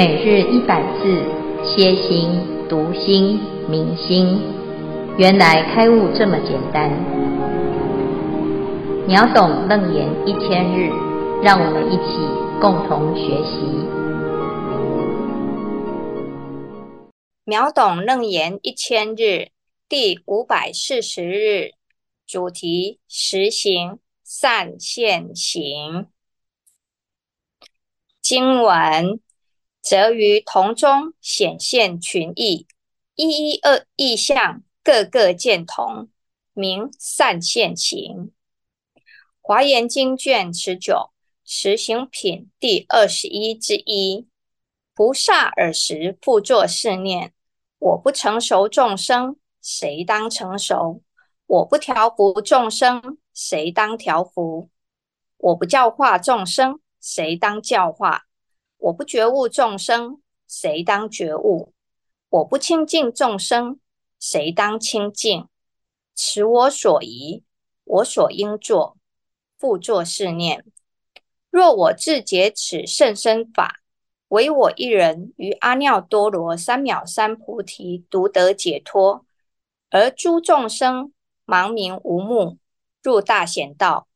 每日一百字，歇心、读心、明心，原来开悟这么简单。秒懂楞严一千日，让我们一起共同学习。秒懂楞严一千日第五百四十日，主题：实行善现行。经文。则于同中显现群异，一一二义相，各各见同，名善现行。华严经卷十九实行品第二十一之一。菩萨尔时复作是念：我不成熟众生，谁当成熟？我不调伏众生，谁当调伏？我不教化众生，谁当教化？我不觉悟众生，谁当觉悟？我不清净众生，谁当清净？此我所宜，我所应作，复作是念：若我自解此甚深法，唯我一人于阿耨多罗三藐三菩提独得解脱，而诸众生盲明无目，入大险道，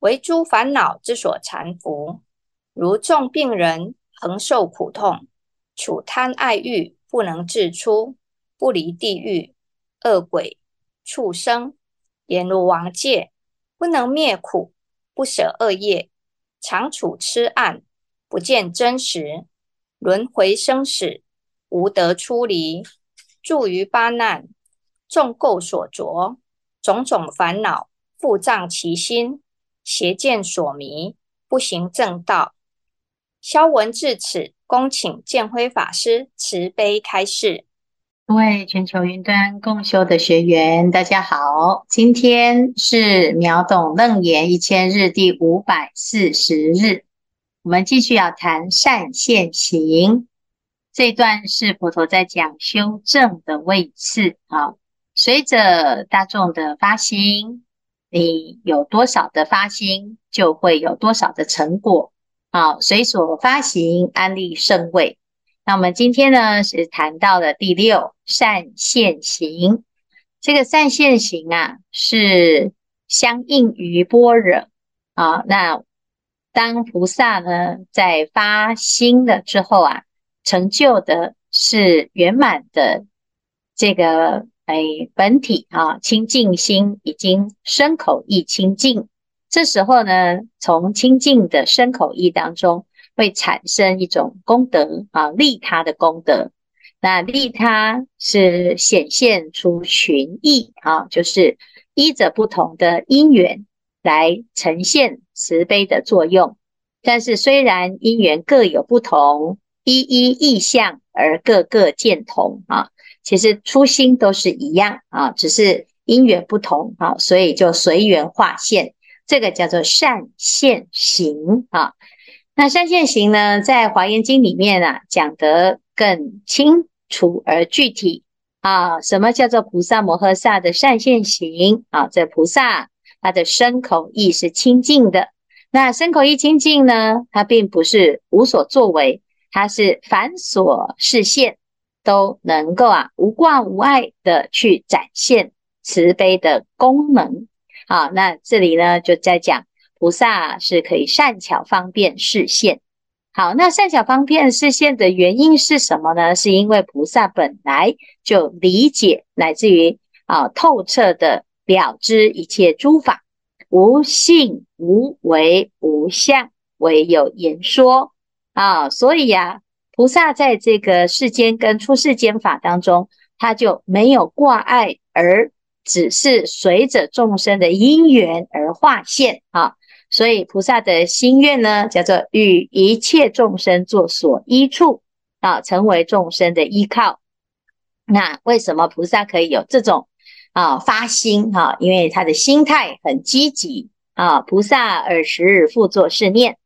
为诸烦恼之所缠缚，如重病人。恒受苦痛，处贪爱欲不能自出，不离地狱、恶鬼、畜生，阎罗王界，不能灭苦，不舍恶业，常处痴暗，不见真实，轮回生死，无得出离，住于八难，众垢所着，种种烦恼覆障其心，邪见所迷，不行正道。萧文至此，恭请建辉法师慈悲开示。各位全球云端共修的学员，大家好，今天是秒懂楞严一千日第五百四十日，我们继续要谈善现行。这一段是佛陀在讲修正的位次啊，随着大众的发心，你有多少的发心，就会有多少的成果。好，随所发行安立圣位。那我们今天呢，是谈到了第六善现行。这个善现行啊，是相应于般若啊。那当菩萨呢，在发心了之后啊，成就的是圆满的这个哎本体啊，清净心已经身口意清净。这时候呢，从清净的身口意当中会产生一种功德啊，利他的功德。那利他是显现出群义啊，就是依着不同的因缘来呈现慈悲的作用。但是虽然因缘各有不同，一一义相而各各见同啊，其实初心都是一样啊，只是因缘不同啊，所以就随缘化现。这个叫做善现行啊，那善现行呢，在华严经里面啊讲得更清楚而具体啊。什么叫做菩萨摩诃萨的善现行啊？这菩萨他的身口意是清净的，那身口意清净呢，它并不是无所作为，它是凡所示现都能够啊无挂无碍的去展现慈悲的功能。好，那这里呢，就在讲菩萨是可以善巧方便示现。好，那善巧方便示现的原因是什么呢？是因为菩萨本来就理解，乃至于啊透彻的了知一切诸法无性无为无相，唯有言说啊。所以呀，菩萨在这个世间跟出世间法当中，他就没有挂碍而。只是随着众生的因缘而化现啊，所以菩萨的心愿呢，叫做与一切众生作所依处啊，成为众生的依靠。那为什么菩萨可以有这种啊发心哈？因为他的心态很积极啊。菩萨尔时复作是念：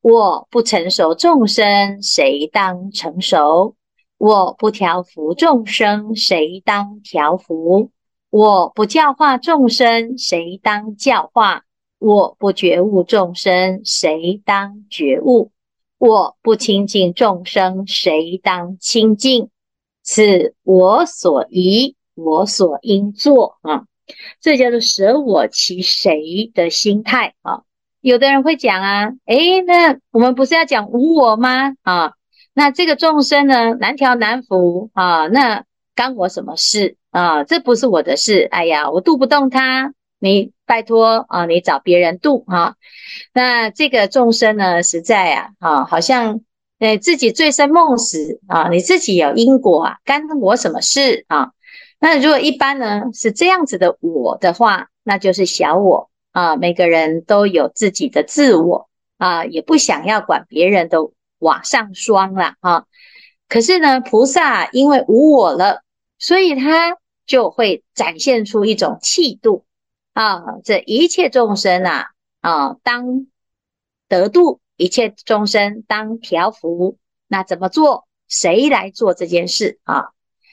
我不成熟众生，谁当成熟？我不调伏众生，谁当调伏？我不教化众生，谁当教化？我不觉悟众生，谁当觉悟？我不亲近众生，谁当亲近？此我所宜，我所应作啊！这叫做舍我其谁的心态啊！有的人会讲啊，诶，那我们不是要讲无我吗？啊，那这个众生呢，难调难伏啊，那干我什么事啊？这不是我的事。哎呀，我渡不动他，你拜托啊，你找别人渡啊。那这个众生呢，实在啊，啊，好像诶自己醉生梦死啊，你自己有因果啊，干我什么事啊？那如果一般呢是这样子的我的话，那就是小我。啊，每个人都有自己的自我啊，也不想要管别人的瓦上霜了啊。可是呢，菩萨因为无我了，所以他就会展现出一种气度啊。这一切众生啊啊，当得度，一切众生当调伏。那怎么做？谁来做这件事啊？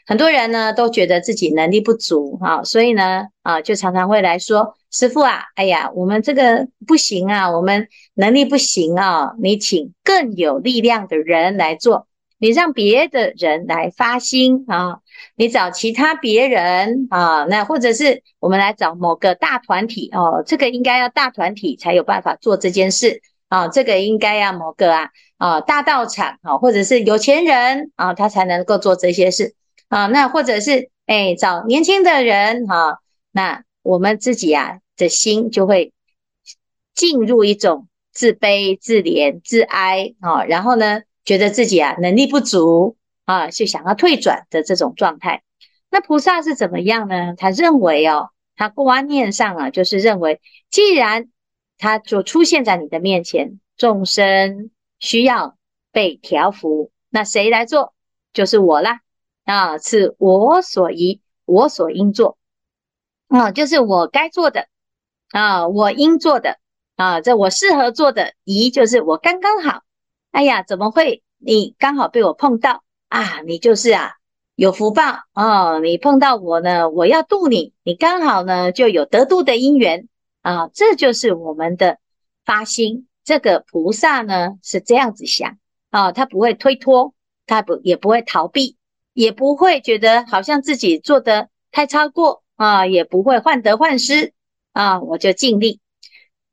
很多人呢都觉得自己能力不足啊，所以呢啊，就常常会来说。师傅啊，哎呀，我们这个不行啊，我们能力不行啊，你请更有力量的人来做，你让别的人来发心啊，你找其他别人啊，那或者是我们来找某个大团体哦，这个应该要大团体才有办法做这件事啊，这个应该要某个啊啊大道场啊，或者是有钱人啊，他才能够做这些事啊，那或者是哎找年轻的人哈，那我们自己啊。的心就会进入一种自卑、自怜、自哀啊，然后呢，觉得自己啊能力不足啊，就想要退转的这种状态。那菩萨是怎么样呢？他认为哦，他观念上啊，就是认为，既然他就出现在你的面前，众生需要被调伏，那谁来做？就是我啦啊，是我所宜，我所应做啊，就是我该做的。啊，我应做的啊，这我适合做的，宜就是我刚刚好。哎呀，怎么会你刚好被我碰到啊？你就是啊，有福报哦。你碰到我呢，我要度你，你刚好呢就有得度的因缘啊。这就是我们的发心。这个菩萨呢是这样子想啊，他不会推脱，他不也不会逃避，也不会觉得好像自己做的太超过啊，也不会患得患失。啊，我就尽力。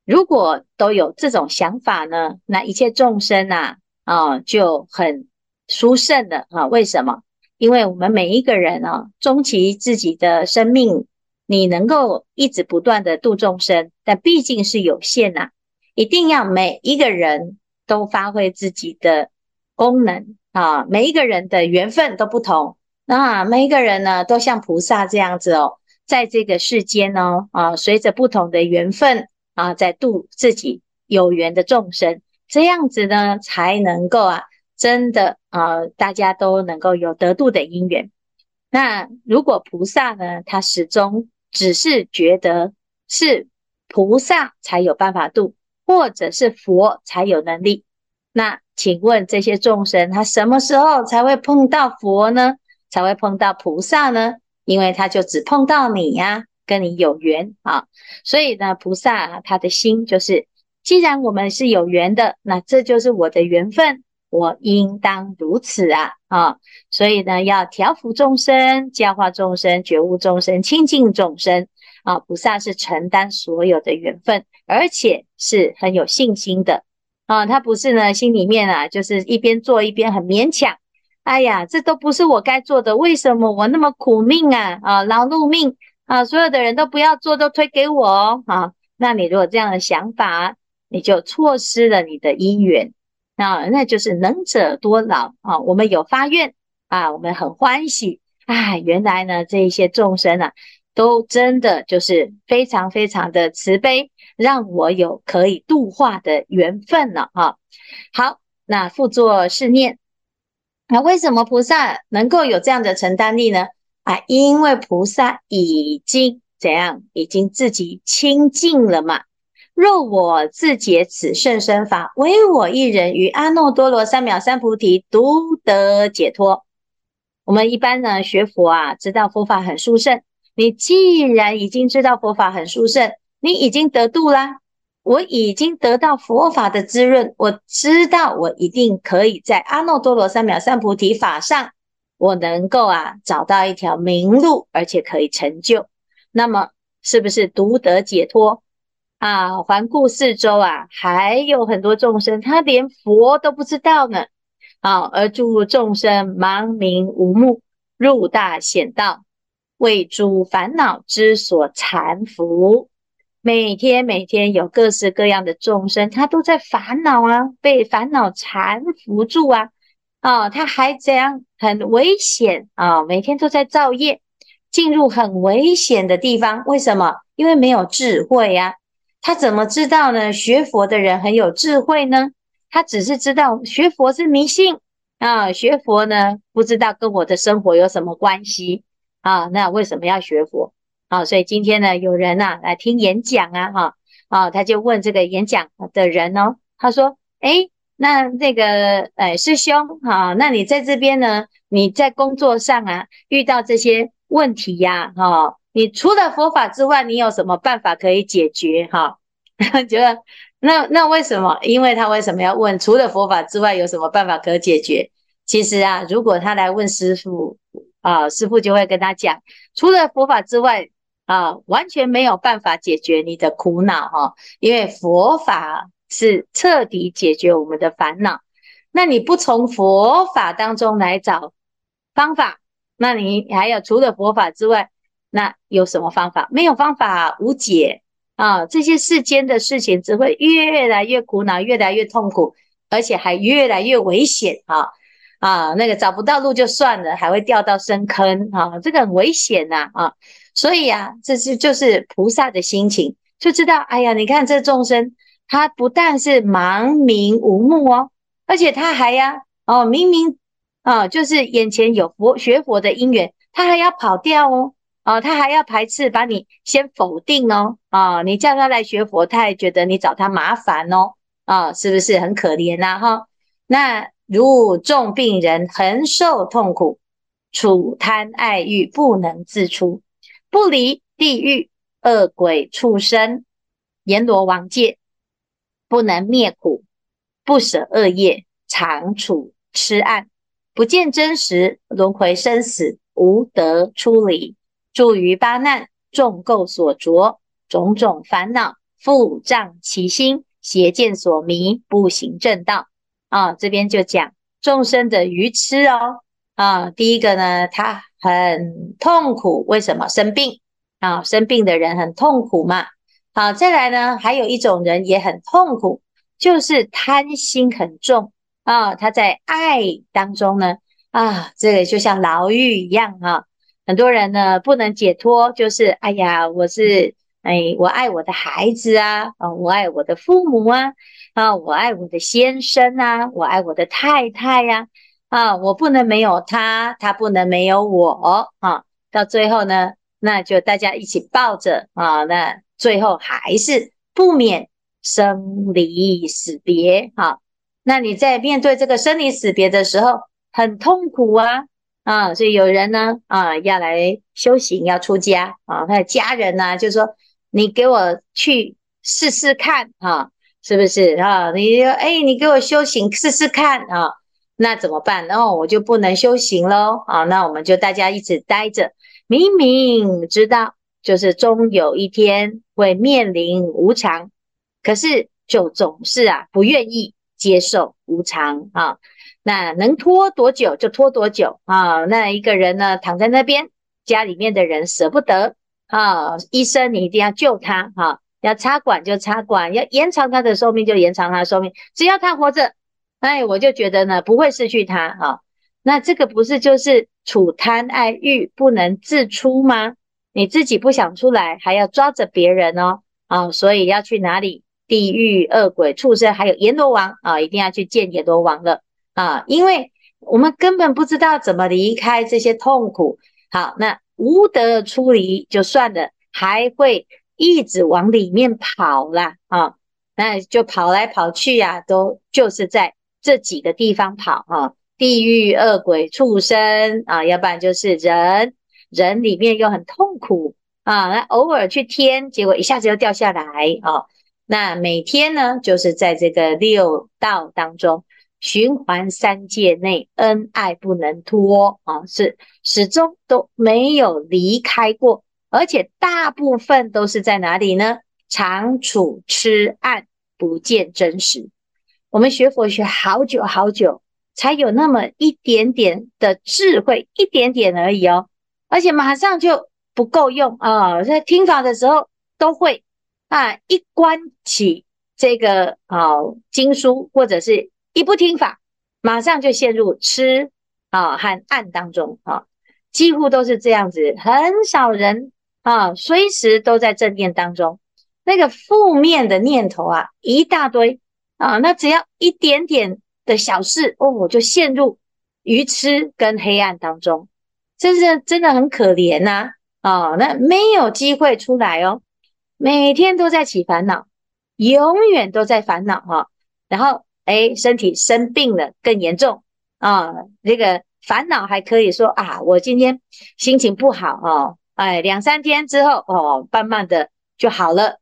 如果都有这种想法呢，那一切众生啊，啊，就很殊胜的啊。为什么？因为我们每一个人啊，终其自己的生命，你能够一直不断的度众生，但毕竟是有限呐、一定要每一个人都发挥自己的功能啊。每一个人的缘分都不同，那每一个人呢，都像菩萨这样子哦。在这个世间呢，啊，随着不同的缘分啊，在度自己有缘的众生，这样子呢，才能够啊，真的啊，大家都能够有得度的因缘。那如果菩萨呢，他始终只是觉得是菩萨才有办法度，或者是佛才有能力，那请问这些众生，他什么时候才会碰到佛呢？才会碰到菩萨呢？因为他就只碰到你呀、跟你有缘啊，所以呢，菩萨、啊、他的心就是，既然我们是有缘的，那这就是我的缘分，我应当如此啊啊，所以呢，要调伏众生，教化众生，觉悟众生，亲近众生啊，菩萨是承担所有的缘分，而且是很有信心的啊，他不是呢，心里面啊，就是一边做一边很勉强。哎呀，这都不是我该做的，为什么我那么苦命啊？啊，劳碌命啊！所有的人都不要做，都推给我哦。啊，那你如果这样的想法，你就错失了你的姻缘啊，那就是能者多劳啊。我们有发愿啊，我们很欢喜。哎，原来呢，这一些众生啊，都真的就是非常非常的慈悲，让我有可以度化的缘分了啊。好，那复作是念。那为什么菩萨能够有这样的承担力呢？啊，因为菩萨已经怎样，已经自己清净了嘛。若我自解此甚深法，唯我一人于阿耨多罗三藐三菩提独得解脱。我们一般呢学佛啊，知道佛法很殊胜。你既然已经知道佛法很殊胜，你已经得度啦。我已经得到佛法的滋润，我知道我一定可以在阿耨多罗三藐三菩提法上，我能够啊找到一条明路，而且可以成就。那么是不是独得解脱啊？环顾四周啊，还有很多众生，他连佛都不知道呢。啊，而诸众生盲瞑无目，入大险道，为诸烦恼之所缠缚。每天每天有各式各样的众生，他都在烦恼啊，被烦恼缠缚住啊，啊，他还这样很危险啊，每天都在造业，进入很危险的地方。为什么？因为没有智慧呀。他怎么知道呢？学佛的人很有智慧呢？他只是知道学佛是迷信啊，学佛呢不知道跟我的生活有什么关系啊？那为什么要学佛？啊，所以今天呢，有人呐来听演讲啊，哈，啊，他就问这个演讲的人哦，他说，诶，那那个，诶，师兄，哈，那你在这边呢，你在工作上啊遇到这些问题呀，哈，你除了佛法之外，你有什么办法可以解决？哈，觉得那那为什么？因为他为什么要问？除了佛法之外，有什么办法可解决？其实啊，如果他来问师父，啊，师父就会跟他讲，除了佛法之外。啊，完全没有办法解决你的苦恼哈，因为佛法是彻底解决我们的烦恼。那你不从佛法当中来找方法，那你还有除了佛法之外，那有什么方法？没有方法，无解啊！这些世间的事情只会越来越苦恼，越来越痛苦，而且还越来越危险啊！啊，那个找不到路就算了，还会掉到深坑啊，这个很危险呐啊！所以、啊，这是就是菩萨的心情，就知道，哎呀，你看这众生，他不但是盲瞑无目哦，而且他还呀，哦，明明啊，就是眼前有佛学佛的因缘，他还要跑掉哦，啊，他还要排斥，把你先否定哦，啊，你叫他来学佛，他还觉得你找他麻烦哦，啊，是不是很可怜呐？哈，那如重病人恒受痛苦，处贪爱欲不能自出。不离地狱、恶鬼、畜生、阎罗王界，不能灭苦，不舍恶业，常处痴暗，不见真实，轮回生死无得出离，住于八难，众垢所著，种种烦恼覆障其心，邪见所迷，不行正道。啊，这边就讲众生的愚痴哦。啊，第一个呢，他。很痛苦，为什么生病啊？生病的人很痛苦嘛。好，再来呢，还有一种人也很痛苦，就是贪心很重啊。他在爱当中呢，啊，这个就像牢狱一样哈。很多人呢不能解脱，就是哎呀，我是哎，我爱我的孩子啊，啊，我爱我的父母啊，啊，我爱我的先生啊，我爱我的太太呀。啊，我不能没有他，他不能没有我啊！到最后呢，那就大家一起抱着啊，那最后还是不免生离死别。哈、啊，那你在面对这个生离死别的时候，很痛苦啊啊！所以有人呢啊，要来修行，要出家啊，他的家人呢就说：“你给我去试试看啊，是不是啊？你哎，你给我修行试试看啊。”那怎么办？然后我就不能修行喽啊！那我们就大家一起待着，明明知道就是终有一天会面临无常，可是就总是啊不愿意接受无常啊。那能拖多久就拖多久啊！那一个人呢躺在那边，家里面的人舍不得啊，医生你一定要救他啊，要插管就插管，要延长他的寿命就延长他的寿命，只要他活着。哎，我就觉得呢，不会失去他啊。那这个不是就是处贪爱欲不能自出吗？你自己不想出来，还要抓着别人哦。啊，所以要去哪里？地狱、恶鬼、畜生，还有阎罗王啊，一定要去见阎罗王了啊。因为我们根本不知道怎么离开这些痛苦。好，那无得出离就算了，还会一直往里面跑啦啊。那就跑来跑去呀，都就是在。这几个地方跑啊，地狱、恶鬼、畜生啊，要不然就是人，人里面又很痛苦啊。那偶尔去天，结果一下子又掉下来啊。那每天呢，就是在这个六道当中循环三界内，恩爱不能脱啊，是始终都没有离开过，而且大部分都是在哪里呢？常处痴暗，不见真实。我们学佛学好久好久，才有那么一点点的智慧，一点点而已哦，而且马上就不够用啊，在听法的时候都会。啊！一关起这个啊经书，或者是一不听法，马上就陷入痴啊和暗当中啊，几乎都是这样子，很少人啊随时都在正念当中。那个负面的念头啊一大堆啊，那只要一点点的小事哦，我就陷入愚痴跟黑暗当中，真是真的很可怜呐啊！那没有机会出来哦。每天都在起烦恼，永远都在烦恼哈。然后哎，身体生病了更严重啊。这个烦恼还可以说啊，我今天心情不好哦，哎，两三天之后哦，慢慢的就好了。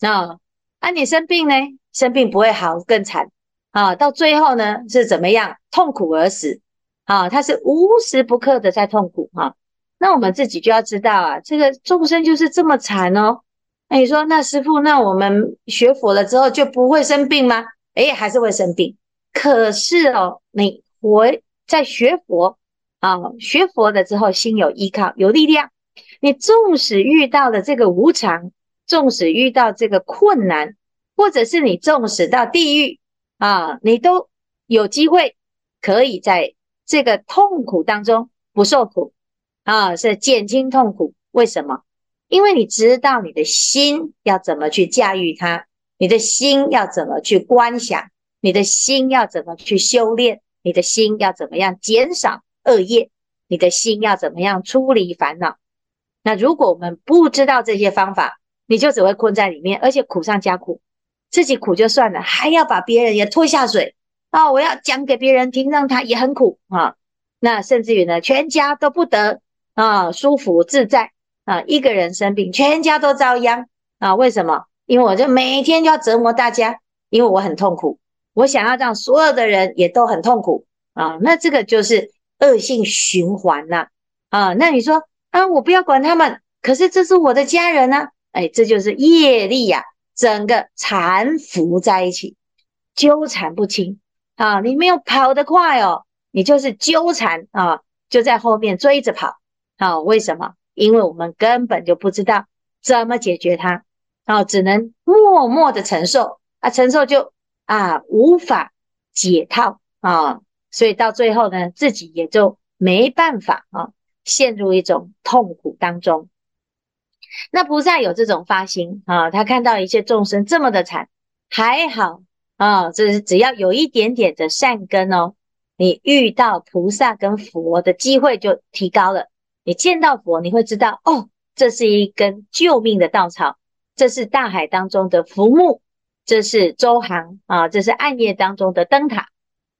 那啊，你生病呢？生病不会好，更惨啊。到最后呢，是怎么样？痛苦而死啊。他是无时不刻的在痛苦哈。那我们自己就要知道啊，这个众生就是这么惨哦。那你说，那师父，那我们学佛了之后就不会生病吗？诶，还是会生病。可是哦，你活在学佛啊，学佛了之后，心有依靠，有力量。你纵使遇到了这个无常，纵使遇到这个困难，或者是你纵使到地狱啊，你都有机会可以在这个痛苦当中不受苦啊，是减轻痛苦。为什么？因为你知道你的心要怎么去驾驭它，你的心要怎么去观想，你的心要怎么去修炼，你的心要怎么样减少恶业，你的心要怎么样出离烦恼。那如果我们不知道这些方法，你就只会困在里面，而且苦上加苦，自己苦就算了，还要把别人也拖下水啊！我要讲给别人听，让他也很苦啊。那甚至于呢，全家都不得啊舒服自在。啊，一个人生病，全家都遭殃啊！为什么？因为我就每天就要折磨大家，因为我很痛苦，我想要让所有的人也都很痛苦啊！那这个就是恶性循环呐！啊，那你说啊，我不要管他们，可是这是我的家人呢？哎，这就是业力呀，整个缠缚在一起，纠缠不清啊！你没有跑得快哦，你就是纠缠啊，就在后面追着跑啊！为什么？因为我们根本就不知道怎么解决它，啊只能默默的承受啊，承受就啊无法解套啊，所以到最后呢，自己也就没办法啊，陷入一种痛苦当中。那菩萨有这种发心啊，他看到一切众生这么的惨，还好啊，这是只要有一点点的善根哦，你遇到菩萨跟佛的机会就提高了。你见到佛，你会知道哦，这是一根救命的稻草，这是大海当中的浮木，这是周航啊，这是暗夜当中的灯塔。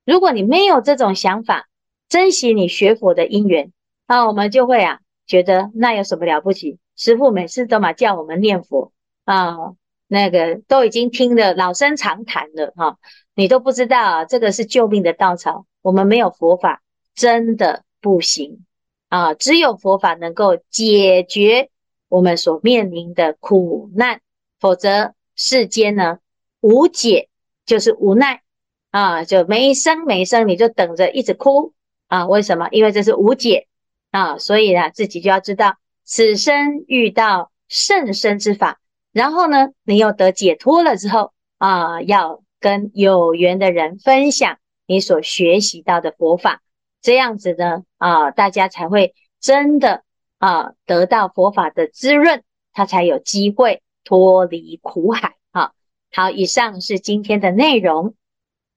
如果你没有这种想法，珍惜你学佛的因缘，啊，我们就会啊觉得那有什么了不起？师父每次都嘛叫我们念佛啊，那个都已经听得老生常谈了哈，你都不知道啊，这个是救命的稻草。我们没有佛法，真的不行。啊，只有佛法能够解决我们所面临的苦难，否则世间呢无解，就是无奈啊，就没生没生，你就等着一直哭啊？为什么？因为这是无解啊，所以呢，自己就要知道，此生遇到甚深之法，然后呢，你又得解脱了之后啊，要跟有缘的人分享你所学习到的佛法。这样子呢，啊，大家才会真的啊得到佛法的滋润，他才有机会脱离苦海。啊，好，以上是今天的内容。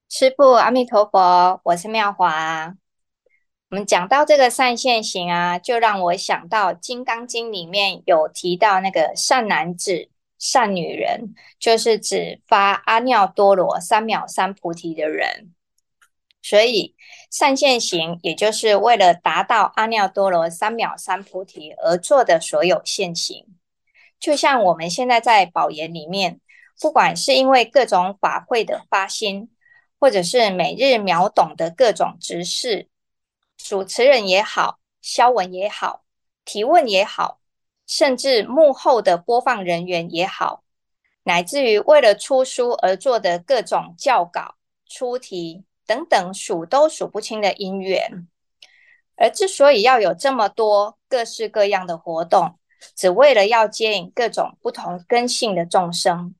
师父，阿弥陀佛，我是妙华。我们讲到这个善现行啊，就让我想到《金刚经》里面有提到那个善男子、善女人，就是指发阿耨多罗三藐三菩提的人。所以善现行，也就是为了达到阿耨多罗三藐三菩提而做的所有现行。就像我们现在在宝岩里面，不管是因为各种法会的发心，或者是每日秒懂的各种执事，主持人也好，消文也好，提问也好，甚至幕后的播放人员也好，乃至于为了出书而做的各种教稿、出题等等，数都数不清的因缘。而之所以要有这么多各式各样的活动，只为了要接引各种不同根性的众生。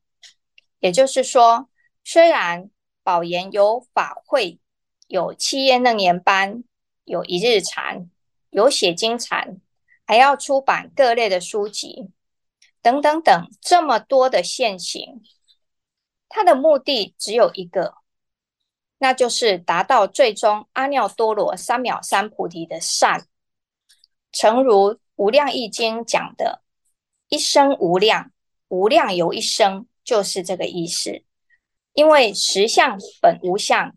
也就是说，虽然宝岩有法会，有七夜楞严班，有一日禅，有写经禅，还要出版各类的书籍，等等等，这么多的现行，它的目的只有一个。那就是达到最终阿耨多罗三藐三菩提的善，诚如《无量义经》讲的“一生无量，无量由一生”，就是这个意思。因为实相本无相，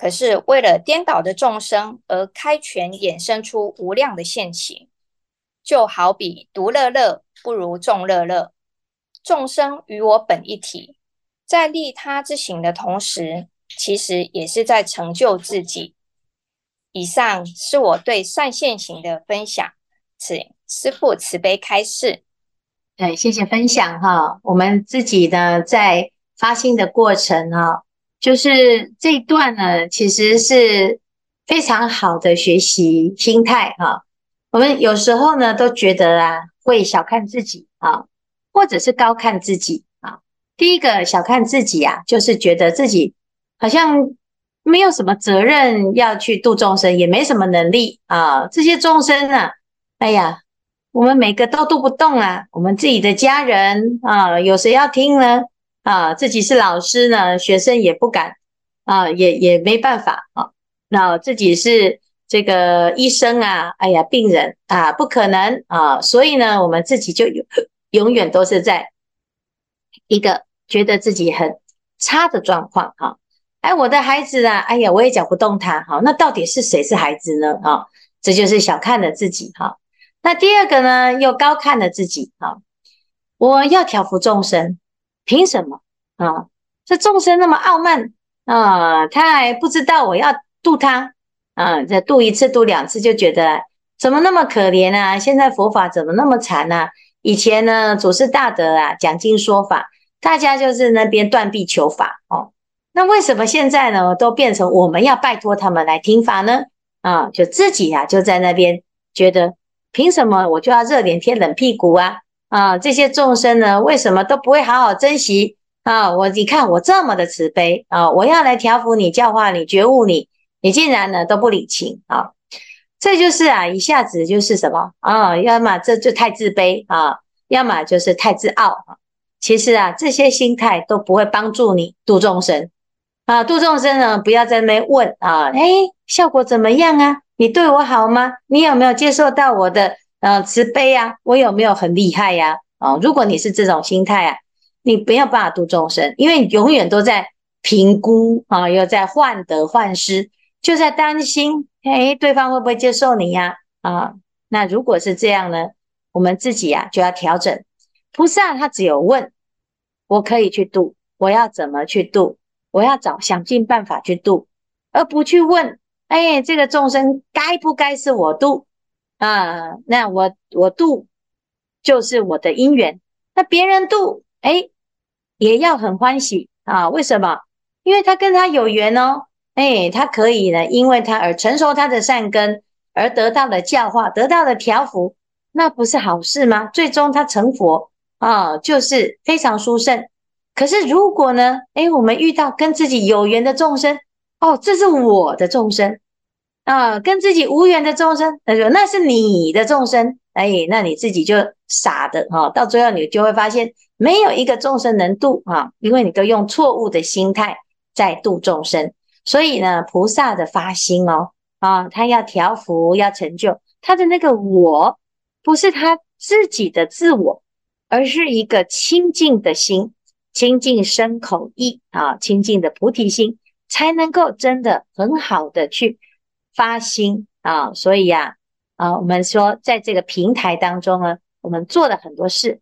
可是为了颠倒的众生而开权衍生出无量的现行，就好比独乐乐不如众乐乐，众生与我本一体，在利他之行的同时。其实也是在成就自己。以上是我对善现行的分享，请师父慈悲开示。对，谢谢分享哈。我们自己呢，在发心的过程哈，就是这一段呢，其实是非常好的学习心态哈。我们有时候呢，都觉得啊，会小看自己啊，或者是高看自己啊。第一个小看自己啊，就是觉得自己。好像没有什么责任要去度众生，也没什么能力啊。这些众生啊，哎呀，我们每个都度不动啊。我们自己的家人啊，有谁要听呢？啊，自己是老师呢，学生也不敢啊，也也没办法啊。那自己是这个医生啊，哎呀，病人啊，不可能啊。所以呢，我们自己就永永远都是在一个觉得自己很差的状况哈。哎，我的孩子啊，哎呀，我也讲不动他，哈，那到底是谁是孩子呢？啊，这就是小看了自己，哈。那第二个呢，又高看了自己，哈。我要调伏众生，凭什么啊？这众生那么傲慢啊，他还不知道我要度他啊，这度一次度两次就觉得怎么那么可怜啊？现在佛法怎么那么惨啊？以前呢，祖师大德啊，讲经说法，大家就是那边断臂求法，哦。那为什么现在呢，都变成我们要拜托他们来听法呢？啊，就自己呀、啊，就在那边觉得，凭什么我就要热脸贴冷屁股啊？啊，这些众生呢，为什么都不会好好珍惜啊？我你看我这么的慈悲啊，我要来调伏你、教化你、觉悟你，你竟然呢都不领情啊！这就是啊，一下子就是什么啊？要么这就太自卑啊，要么就是太自傲啊。其实啊，这些心态都不会帮助你度众生。啊，度众生呢，不要在那边问啊，哎，效果怎么样啊？你对我好吗？你有没有接受到我的呃慈悲啊？我有没有很厉害呀？啊，如果你是这种心态啊，你没有办法度众生，因为你永远都在评估啊，又在患得患失，就在担心，哎，对方会不会接受你呀？啊，那如果是这样呢，我们自己呀就要调整。菩萨他只有问，我可以去度，我要怎么去度？我要找想尽办法去度，而不去问，哎，这个众生该不该是我度啊？那我我度就是我的因缘，那别人度，哎，也要很欢喜啊？为什么？因为他跟他有缘哦，哎，他可以呢，因为他而成熟他的善根，而得到了教化，得到了调伏，那不是好事吗？最终他成佛啊，就是非常殊胜。可是如果呢？诶，我们遇到跟自己有缘的众生，哦，这是我的众生啊，跟自己无缘的众生，他说那是你的众生，诶，那你自己就傻的哈，到最后你就会发现没有一个众生能度啊，因为你都用错误的心态在度众生。所以呢，菩萨的发心哦，啊，他要调伏，要成就他的那个我，不是他自己的自我，而是一个清净的心。清净身口意啊，清净的菩提心，才能够真的很好的去发心啊。所以呀，啊，我们说在这个平台当中呢，我们做了很多事，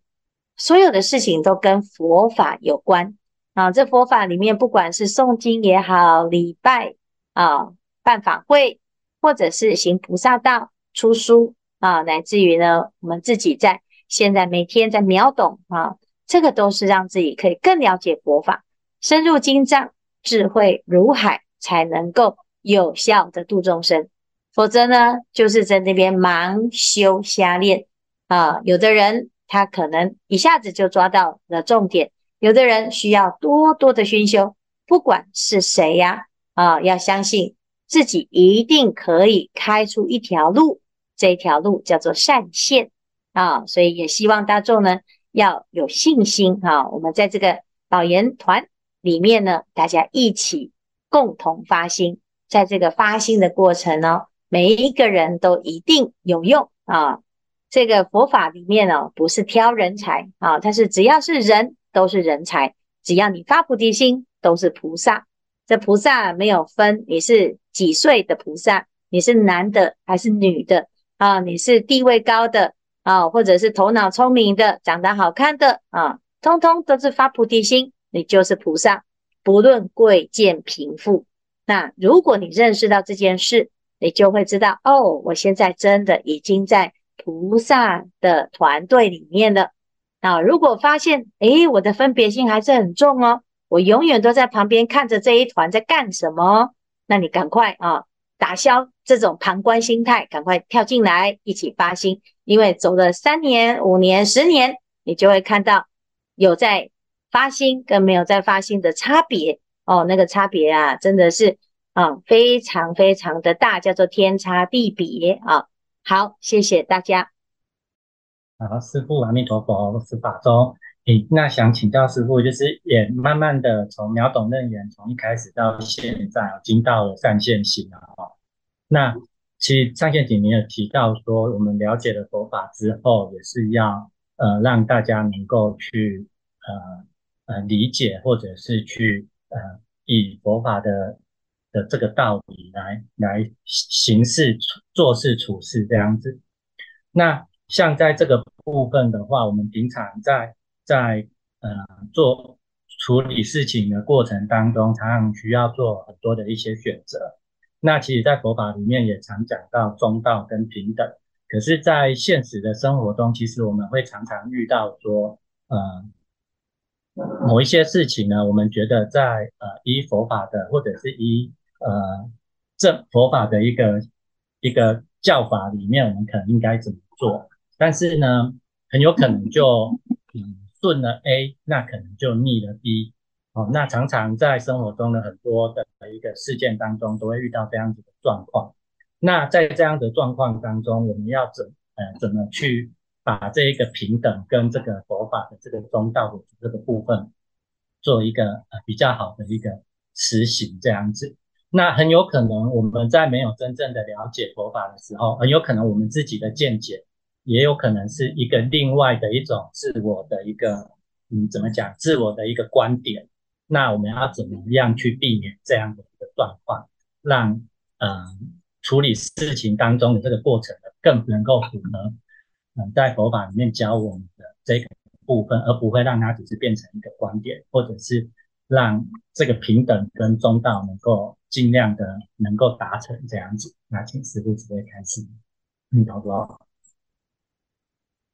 所有的事情都跟佛法有关啊，这佛法里面不管是诵经也好，礼拜啊，办法会，或者是行菩萨道、出书啊，乃至于呢，我们自己在现在每天在秒懂啊，这个都是让自己可以更了解佛法，深入经藏，智慧如海，才能够有效的度众生。否则呢，就是在那边盲修瞎练啊。有的人他可能一下子就抓到了重点，有的人需要多多的熏修。不管是谁呀，啊，要相信自己一定可以开出一条路，这条路叫做善线啊。所以也希望大众呢要有信心啊。我们在这个导言团里面呢，大家一起共同发心，在这个发心的过程呢。每一个人都一定有用啊！这个佛法里面呢，不是挑人才啊，它是只要是人都是人才，只要你发菩提心都是菩萨。这菩萨没有分你是几岁的菩萨，你是男的还是女的啊？你是地位高的啊，或者是头脑聪明的、长得好看的啊，通通都是发菩提心，你就是菩萨，不论贵贱贫富。那如果你认识到这件事，你就会知道哦，我现在真的已经在菩萨的团队里面了。那，如果发现诶，我的分别心还是很重哦，我永远都在旁边看着这一团在干什么，那你赶快啊，打消这种旁观心态，赶快跳进来一起发心，因为走了三年、五年、十年，你就会看到有在发心跟没有在发心的差别哦，那个差别啊，真的是。啊，非常非常的大，叫做天差地别啊！好，谢谢大家。好，师父阿弥陀佛，十法中。诶，那想请教师父，就是也慢慢的从秒懂楞严，从一开始到现在，已经到了善现行了啊。那其实善现行，您有提到说，我们了解了佛法之后，也是要呃让大家能够去呃呃理解，或者是去呃以佛法的。的这个道理来来行事、做事、处事这样子。那像在这个部分的话，我们平常在在呃做处理事情的过程当中，常常需要做很多的一些选择。那其实，在佛法里面也常讲到中道跟平等。可是，在现实的生活中，其实我们会常常遇到说，呃。某一些事情呢，我们觉得在呃依佛法的，或者是依呃正佛法的一个一个教法里面，我们可能应该怎么做？但是呢，很有可能就嗯顺了 A，那可能就逆了 B。哦，那常常在生活中的很多的一个事件当中，都会遇到这样子的状况。那在这样的状况当中，我们要怎呃怎么去？把这一个平等跟这个佛法的这个中道的这个部分，做一个呃比较好的一个实行这样子，那很有可能我们在没有真正的了解佛法的时候，很有可能我们自己的见解，也有可能是一个另外的一种自我的一个嗯怎么讲自我的一个观点，那我们要怎么样去避免这样的一个状况，让呃处理事情当中的这个过程呢更能够符合。嗯在佛法里面教我们的这个部分，而不会让它只是变成一个观点，或者是让这个平等跟中道能够尽量的能够达成这样子。那请师父直接开始，你好不好？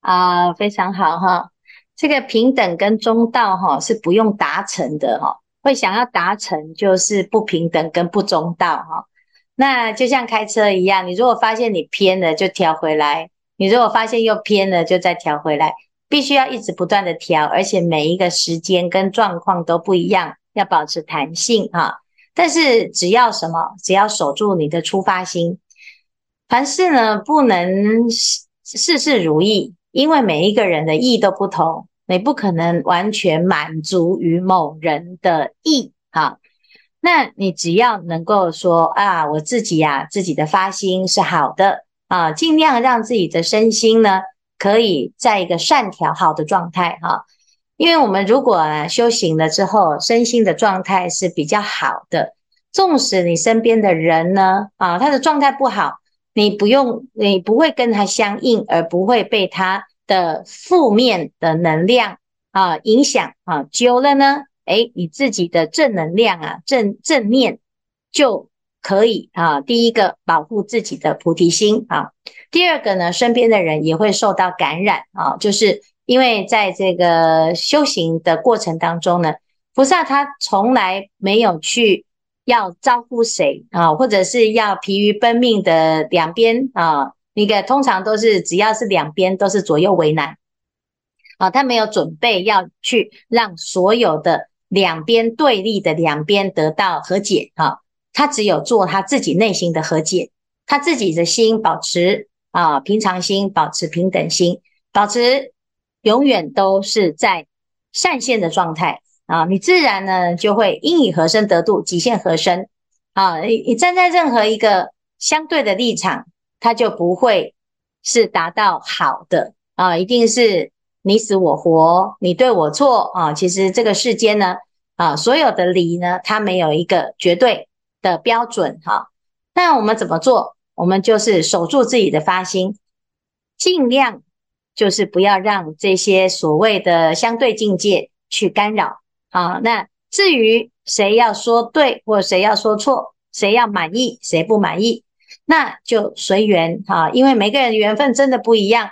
啊，非常好哈。这个平等跟中道哈是不用达成的哈，会想要达成就是不平等跟不中道哈。那就像开车一样，你如果发现你偏了，就调回来。你如果发现又偏了，就再调回来，必须要一直不断的调，而且每一个时间跟状况都不一样，要保持弹性哈。但是只要什么，只要守住你的出发心，凡事呢不能事事如意，因为每一个人的意都不同，你不可能完全满足于某人的意哈。那你只要能够说啊，我自己呀、啊，自己的发心是好的。啊，尽量让自己的身心呢，可以在一个善调好的状态哈。因为我们如果啊修行了之后，身心的状态是比较好的，纵使你身边的人呢，啊，他的状态不好，你不用，你不会跟他相应，而不会被他的负面的能量啊影响啊。久了呢，哎，你自己的正能量啊，正正念就可以啊。第一个保护自己的菩提心啊，第二个呢，身边的人也会受到感染啊，就是因为在这个修行的过程当中呢，菩萨他从来没有去要招呼谁啊，或者是要疲于奔命的两边啊，那个通常都是只要是两边都是左右为难啊，他没有准备要去让所有的。两边对立的两边得到和解啊，他只有做他自己内心的和解，他自己的心保持啊平常心，保持平等心，保持永远都是在善现的状态啊，你自然呢就会应以和身得度，即现和身啊，你你站在任何一个相对的立场，他就不会是达到好的啊，一定是你死我活，你对我错啊，其实这个世间呢。啊，所有的理呢，它没有一个绝对的标准哈。那我们怎么做？我们就是守住自己的发心，尽量就是不要让这些所谓的相对境界去干扰。好，那至于谁要说对或谁要说错，谁要满意谁不满意，那就随缘哈。因为每个人缘分真的不一样，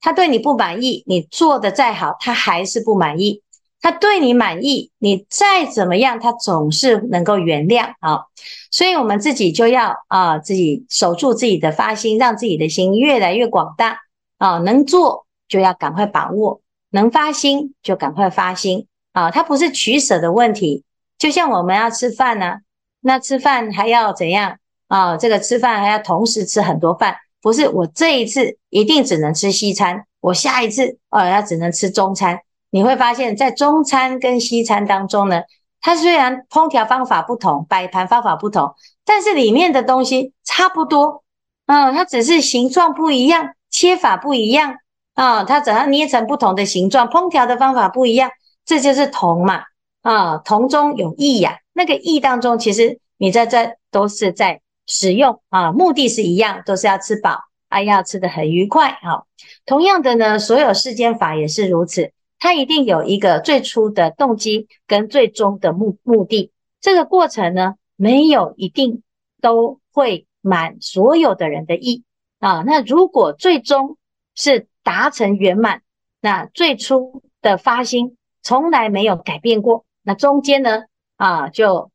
他对你不满意，你做的再好，他还是不满意。他对你满意，你再怎么样，他总是能够原谅啊。所以，我们自己就要啊，自己守住自己的发心，让自己的心越来越广大啊。能做就要赶快把握，能发心就赶快发心啊。它不是取舍的问题，就像我们要吃饭呢，那吃饭还要怎样啊？这个吃饭还要同时吃很多饭，不是我这一次一定只能吃西餐，我下一次哦要只能吃中餐。你会发现在中餐跟西餐当中呢，它虽然烹调方法不同，摆盘方法不同，但是里面的东西差不多。嗯，它只是形状不一样，切法不一样啊，它只要捏成不同的形状，烹调的方法不一样，这就是同嘛。啊，同中有异呀。那个异当中，其实你在这都是在使用啊，目的是一样，都是要吃饱，啊，要吃得很愉快。啊。同样的呢，所有世间法也是如此。它一定有一个最初的动机跟最终的目目的，这个过程呢，没有一定都会满所有的人的意啊。那如果最终是达成圆满，那最初的发心从来没有改变过，那中间呢啊就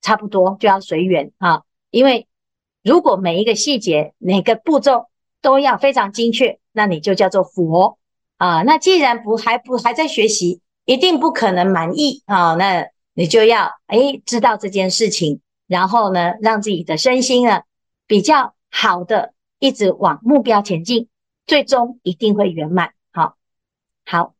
差不多就要随缘啊。因为如果每一个细节每个步骤都要非常精确，那你就叫做佛。啊，那既然不还不还在学习，一定不可能满意啊。那你就要哎知道这件事情，然后呢，让自己的身心呢比较好的，一直往目标前进，最终一定会圆满。好，好，